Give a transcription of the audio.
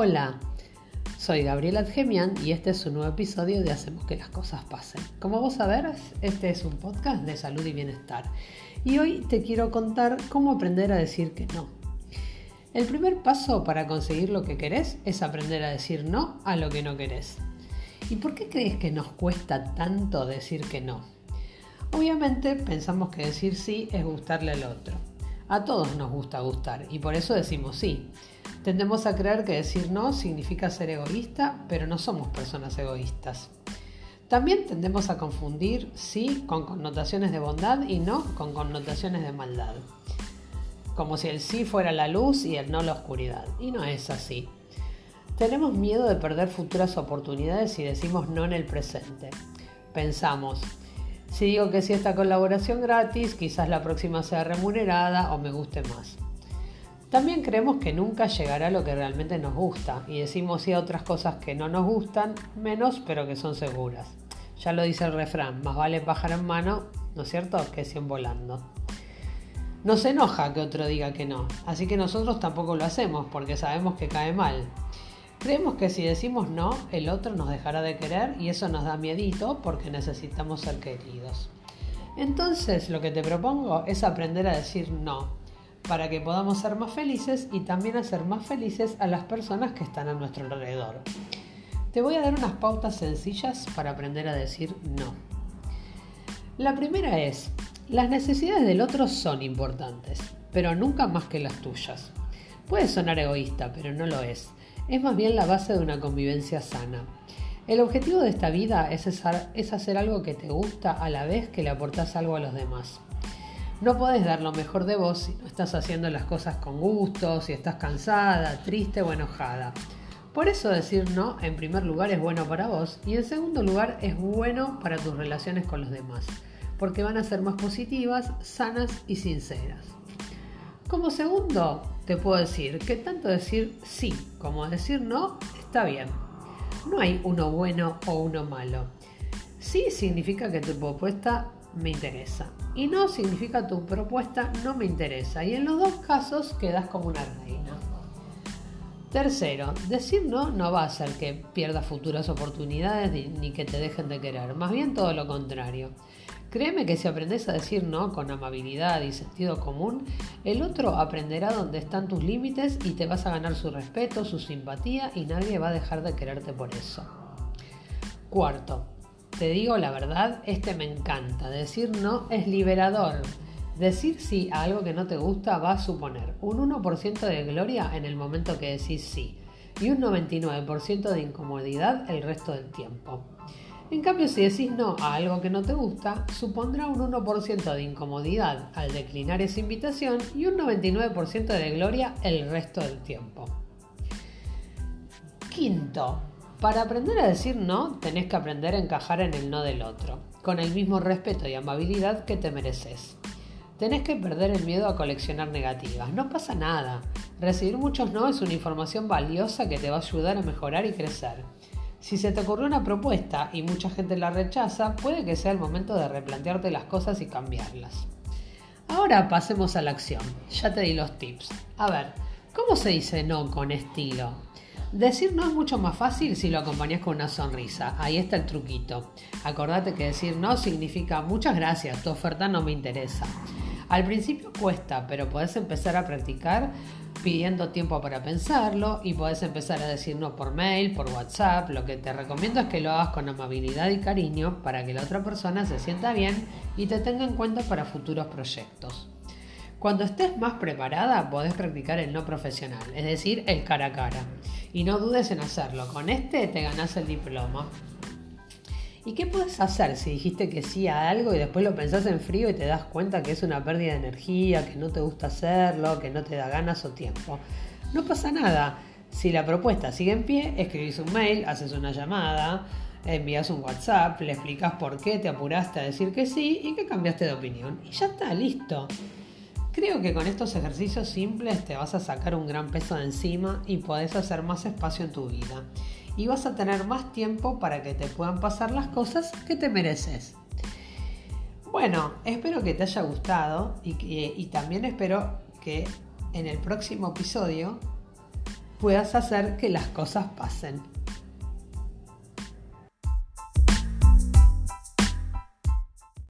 Hola, soy Gabriela Adgemian y este es un nuevo episodio de Hacemos que las cosas pasen. Como vos sabés, este es un podcast de salud y bienestar y hoy te quiero contar cómo aprender a decir que no. El primer paso para conseguir lo que querés es aprender a decir no a lo que no querés. ¿Y por qué crees que nos cuesta tanto decir que no? Obviamente pensamos que decir sí es gustarle al otro. A todos nos gusta gustar y por eso decimos sí. Tendemos a creer que decir no significa ser egoísta, pero no somos personas egoístas. También tendemos a confundir sí con connotaciones de bondad y no con connotaciones de maldad. Como si el sí fuera la luz y el no la oscuridad. Y no es así. Tenemos miedo de perder futuras oportunidades si decimos no en el presente. Pensamos, si digo que sí esta colaboración gratis, quizás la próxima sea remunerada o me guste más. También creemos que nunca llegará lo que realmente nos gusta y decimos sí a otras cosas que no nos gustan, menos pero que son seguras. Ya lo dice el refrán, más vale pájaro en mano, ¿no es cierto?, que 100 volando. Nos enoja que otro diga que no, así que nosotros tampoco lo hacemos porque sabemos que cae mal. Creemos que si decimos no, el otro nos dejará de querer y eso nos da miedito porque necesitamos ser queridos. Entonces lo que te propongo es aprender a decir no, para que podamos ser más felices y también hacer más felices a las personas que están a nuestro alrededor. Te voy a dar unas pautas sencillas para aprender a decir no. La primera es, las necesidades del otro son importantes, pero nunca más que las tuyas. Puede sonar egoísta, pero no lo es es más bien la base de una convivencia sana. El objetivo de esta vida es, hacer algo que te gusta a la vez que le aportas algo a los demás. No podés dar lo mejor de vos si no estás haciendo las cosas con gusto, si estás cansada, triste o enojada. Por eso decir no, en primer lugar, es bueno para vos y en segundo lugar, es bueno para tus relaciones con los demás, porque van a ser más positivas, sanas y sinceras. Como segundo, te puedo decir que tanto decir sí como decir no está bien. No hay uno bueno o uno malo. Sí significa que tu propuesta me interesa y no significa tu propuesta no me interesa y en los dos casos quedas como una reina. Tercero, decir no no va a hacer que pierdas futuras oportunidades ni que te dejen de querer, más bien todo lo contrario. Créeme que si aprendes a decir no con amabilidad y sentido común, el otro aprenderá dónde están tus límites y te vas a ganar su respeto, su simpatía y nadie va a dejar de quererte por eso. Cuarto, te digo la verdad, este me encanta. Decir no es liberador. Decir sí a algo que no te gusta va a suponer un 1% de gloria en el momento que decís sí y un 99% de incomodidad el resto del tiempo. En cambio, si decís no a algo que no te gusta, supondrá un 1% de incomodidad al declinar esa invitación y un 99% de gloria el resto del tiempo. Quinto, para aprender a decir no, tenés que aprender a encajar en el no del otro, con el mismo respeto y amabilidad que te mereces. Tenés que perder el miedo a coleccionar negativas. No pasa nada. Recibir muchos no es una información valiosa que te va a ayudar a mejorar y crecer. Si se te ocurrió una propuesta y mucha gente la rechaza, puede que sea el momento de replantearte las cosas y cambiarlas. Ahora pasemos a la acción. Ya te di los tips. A ver, ¿cómo se dice no con estilo? Decir no es mucho más fácil si lo acompañas con una sonrisa. Ahí está el truquito. Acordate que decir no significa muchas gracias, tu oferta no me interesa. Al principio cuesta, pero puedes empezar a practicar pidiendo tiempo para pensarlo y puedes empezar a decir no por mail, por WhatsApp. Lo que te recomiendo es que lo hagas con amabilidad y cariño para que la otra persona se sienta bien y te tenga en cuenta para futuros proyectos. Cuando estés más preparada, podés practicar el no profesional, es decir, el cara a cara. Y no dudes en hacerlo. Con este te ganás el diploma. ¿Y qué puedes hacer si dijiste que sí a algo y después lo pensás en frío y te das cuenta que es una pérdida de energía, que no te gusta hacerlo, que no te da ganas o tiempo? No pasa nada. Si la propuesta sigue en pie, escribís un mail, haces una llamada, envías un WhatsApp, le explicas por qué te apuraste a decir que sí y que cambiaste de opinión. Y ya está, listo. Creo que con estos ejercicios simples te vas a sacar un gran peso de encima y podés hacer más espacio en tu vida y vas a tener más tiempo para que te puedan pasar las cosas que te mereces. Bueno, espero que te haya gustado y, y también espero que en el próximo episodio puedas hacer que las cosas pasen.